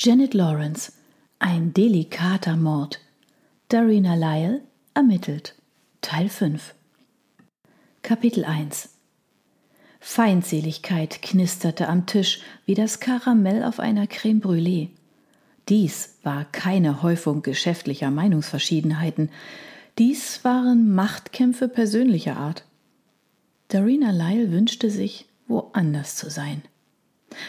Janet Lawrence. Ein delikater Mord. Darina Lyle ermittelt. Teil 5. Kapitel 1 Feindseligkeit knisterte am Tisch wie das Karamell auf einer Creme brûlée. Dies war keine Häufung geschäftlicher Meinungsverschiedenheiten, dies waren Machtkämpfe persönlicher Art. Darina Lyle wünschte sich, woanders zu sein.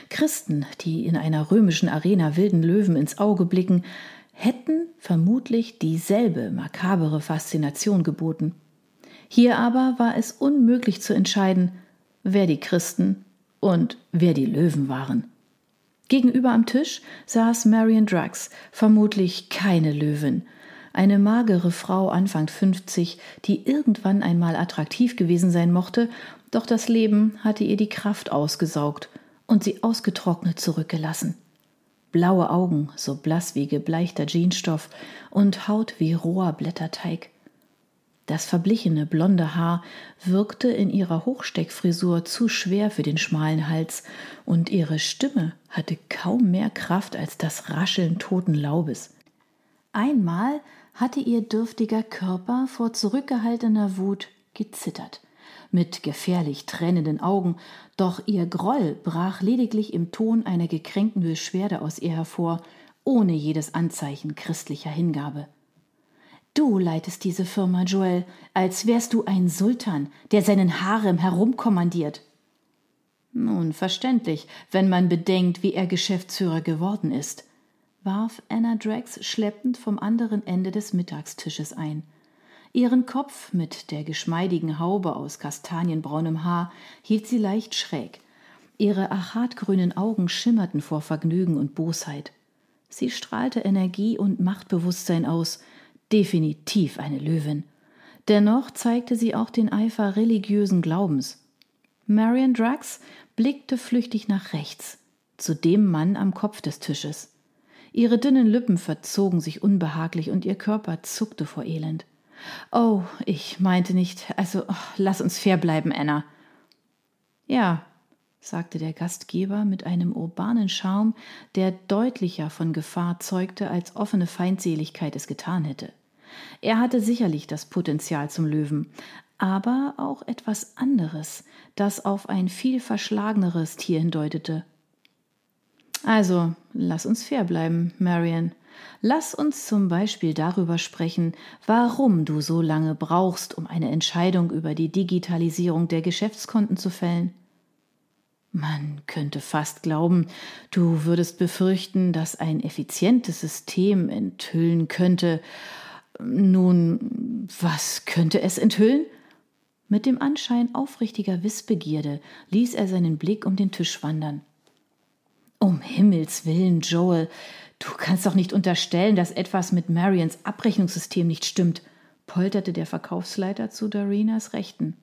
Christen, die in einer römischen Arena wilden Löwen ins Auge blicken, hätten vermutlich dieselbe makabere Faszination geboten. Hier aber war es unmöglich zu entscheiden, wer die Christen und wer die Löwen waren. Gegenüber am Tisch saß Marion Drax, vermutlich keine Löwin, eine magere Frau Anfang 50, die irgendwann einmal attraktiv gewesen sein mochte, doch das Leben hatte ihr die Kraft ausgesaugt und sie ausgetrocknet zurückgelassen. Blaue Augen, so blass wie gebleichter Jeansstoff und Haut wie roher Blätterteig. Das verblichene blonde Haar wirkte in ihrer Hochsteckfrisur zu schwer für den schmalen Hals, und ihre Stimme hatte kaum mehr Kraft als das Rascheln toten Laubes. Einmal hatte ihr dürftiger Körper vor zurückgehaltener Wut gezittert mit gefährlich tränenden Augen, doch ihr Groll brach lediglich im Ton einer gekränkten Beschwerde aus ihr hervor, ohne jedes Anzeichen christlicher Hingabe. Du leitest diese Firma, Joel, als wärst du ein Sultan, der seinen Harem herumkommandiert. Nun verständlich, wenn man bedenkt, wie er Geschäftsführer geworden ist, warf Anna Drax schleppend vom anderen Ende des Mittagstisches ein. Ihren Kopf mit der geschmeidigen Haube aus kastanienbraunem Haar hielt sie leicht schräg. Ihre achatgrünen Augen schimmerten vor Vergnügen und Bosheit. Sie strahlte Energie und Machtbewusstsein aus, definitiv eine Löwin. Dennoch zeigte sie auch den Eifer religiösen Glaubens. Marion Drax blickte flüchtig nach rechts, zu dem Mann am Kopf des Tisches. Ihre dünnen Lippen verzogen sich unbehaglich und ihr Körper zuckte vor Elend. Oh, ich meinte nicht, also oh, lass uns fair bleiben, Anna. Ja, sagte der Gastgeber mit einem urbanen Charme, der deutlicher von Gefahr zeugte, als offene Feindseligkeit es getan hätte. Er hatte sicherlich das Potenzial zum Löwen, aber auch etwas anderes, das auf ein viel verschlageneres Tier hindeutete. Also, lass uns fair bleiben, Marion. Lass uns zum Beispiel darüber sprechen, warum du so lange brauchst, um eine Entscheidung über die Digitalisierung der Geschäftskonten zu fällen. Man könnte fast glauben, du würdest befürchten, dass ein effizientes System enthüllen könnte. Nun, was könnte es enthüllen? Mit dem Anschein aufrichtiger Wissbegierde ließ er seinen Blick um den Tisch wandern. Um Himmels willen, Joel, Du kannst doch nicht unterstellen, dass etwas mit Marions Abrechnungssystem nicht stimmt, polterte der Verkaufsleiter zu Darinas Rechten.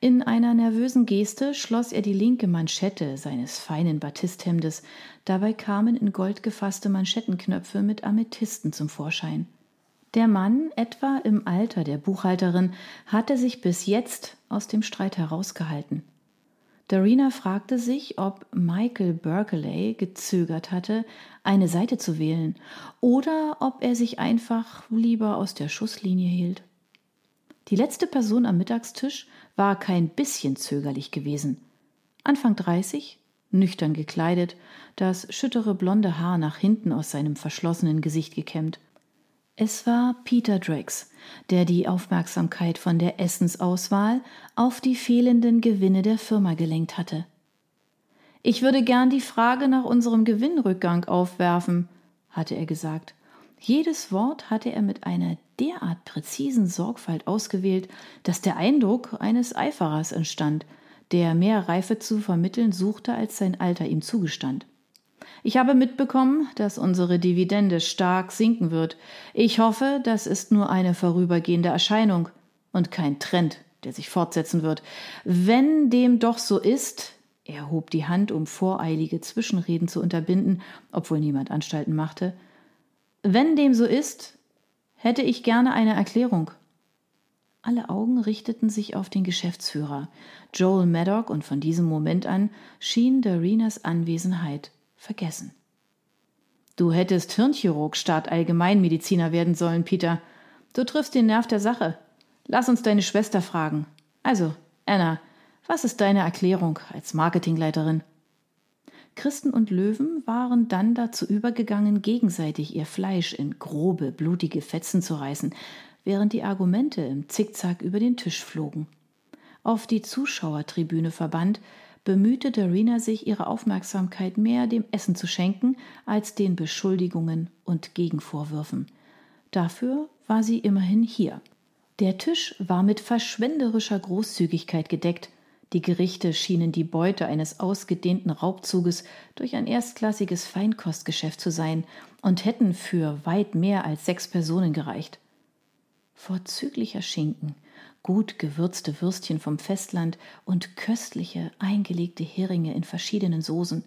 In einer nervösen Geste schloss er die linke Manschette seines feinen Batisthemdes, dabei kamen in Gold gefasste Manschettenknöpfe mit Amethysten zum Vorschein. Der Mann, etwa im Alter der Buchhalterin, hatte sich bis jetzt aus dem Streit herausgehalten. Darina fragte sich, ob Michael Berkeley gezögert hatte, eine Seite zu wählen, oder ob er sich einfach lieber aus der Schusslinie hielt. Die letzte Person am Mittagstisch war kein bisschen zögerlich gewesen. Anfang dreißig, nüchtern gekleidet, das schüttere blonde Haar nach hinten aus seinem verschlossenen Gesicht gekämmt. Es war Peter Drax, der die Aufmerksamkeit von der Essensauswahl auf die fehlenden Gewinne der Firma gelenkt hatte. Ich würde gern die Frage nach unserem Gewinnrückgang aufwerfen, hatte er gesagt. Jedes Wort hatte er mit einer derart präzisen Sorgfalt ausgewählt, dass der Eindruck eines Eiferers entstand, der mehr Reife zu vermitteln suchte, als sein Alter ihm zugestand. Ich habe mitbekommen, dass unsere Dividende stark sinken wird. Ich hoffe, das ist nur eine vorübergehende Erscheinung und kein Trend, der sich fortsetzen wird. Wenn dem doch so ist, er hob die Hand, um voreilige Zwischenreden zu unterbinden, obwohl niemand Anstalten machte. Wenn dem so ist, hätte ich gerne eine Erklärung. Alle Augen richteten sich auf den Geschäftsführer, Joel Maddock, und von diesem Moment an schien Darinas Anwesenheit vergessen. Du hättest Hirnchirurg statt Allgemeinmediziner werden sollen, Peter. Du triffst den Nerv der Sache. Lass uns deine Schwester fragen. Also, Anna, was ist deine Erklärung als Marketingleiterin? Christen und Löwen waren dann dazu übergegangen, gegenseitig ihr Fleisch in grobe, blutige Fetzen zu reißen, während die Argumente im Zickzack über den Tisch flogen. Auf die Zuschauertribüne verbannt, bemühte Darina sich, ihre Aufmerksamkeit mehr dem Essen zu schenken als den Beschuldigungen und Gegenvorwürfen. Dafür war sie immerhin hier. Der Tisch war mit verschwenderischer Großzügigkeit gedeckt, die Gerichte schienen die Beute eines ausgedehnten Raubzuges durch ein erstklassiges Feinkostgeschäft zu sein und hätten für weit mehr als sechs Personen gereicht. Vorzüglicher Schinken, gut gewürzte Würstchen vom Festland und köstliche eingelegte Heringe in verschiedenen Soßen.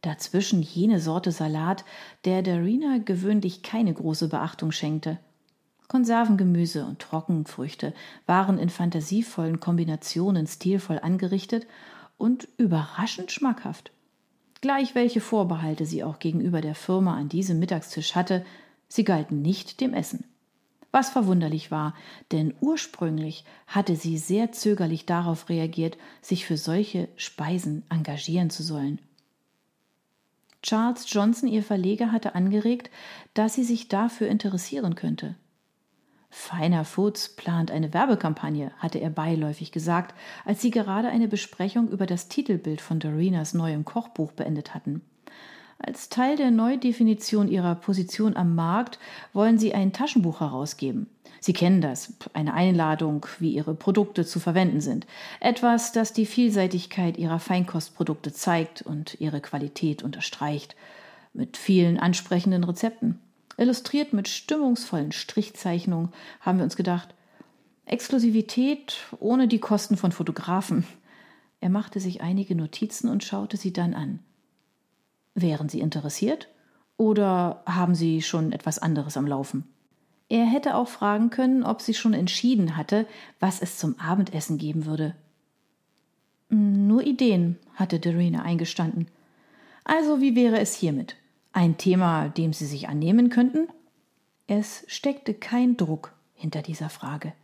Dazwischen jene Sorte Salat, der Darina gewöhnlich keine große Beachtung schenkte. Konservengemüse und Trockenfrüchte waren in fantasievollen Kombinationen stilvoll angerichtet und überraschend schmackhaft. Gleich welche Vorbehalte sie auch gegenüber der Firma an diesem Mittagstisch hatte, sie galten nicht dem Essen. Was verwunderlich war, denn ursprünglich hatte sie sehr zögerlich darauf reagiert, sich für solche Speisen engagieren zu sollen. Charles Johnson, ihr Verleger, hatte angeregt, dass sie sich dafür interessieren könnte. Feiner Foods plant eine Werbekampagne, hatte er beiläufig gesagt, als sie gerade eine Besprechung über das Titelbild von Dorinas neuem Kochbuch beendet hatten. Als Teil der Neudefinition ihrer Position am Markt wollen sie ein Taschenbuch herausgeben. Sie kennen das, eine Einladung, wie ihre Produkte zu verwenden sind. Etwas, das die Vielseitigkeit ihrer Feinkostprodukte zeigt und ihre Qualität unterstreicht. Mit vielen ansprechenden Rezepten. Illustriert mit stimmungsvollen Strichzeichnungen haben wir uns gedacht, Exklusivität ohne die Kosten von Fotografen. Er machte sich einige Notizen und schaute sie dann an. Wären Sie interessiert? Oder haben Sie schon etwas anderes am Laufen? Er hätte auch fragen können, ob sie schon entschieden hatte, was es zum Abendessen geben würde. Nur Ideen, hatte Dorina eingestanden. Also wie wäre es hiermit? Ein Thema, dem Sie sich annehmen könnten? Es steckte kein Druck hinter dieser Frage.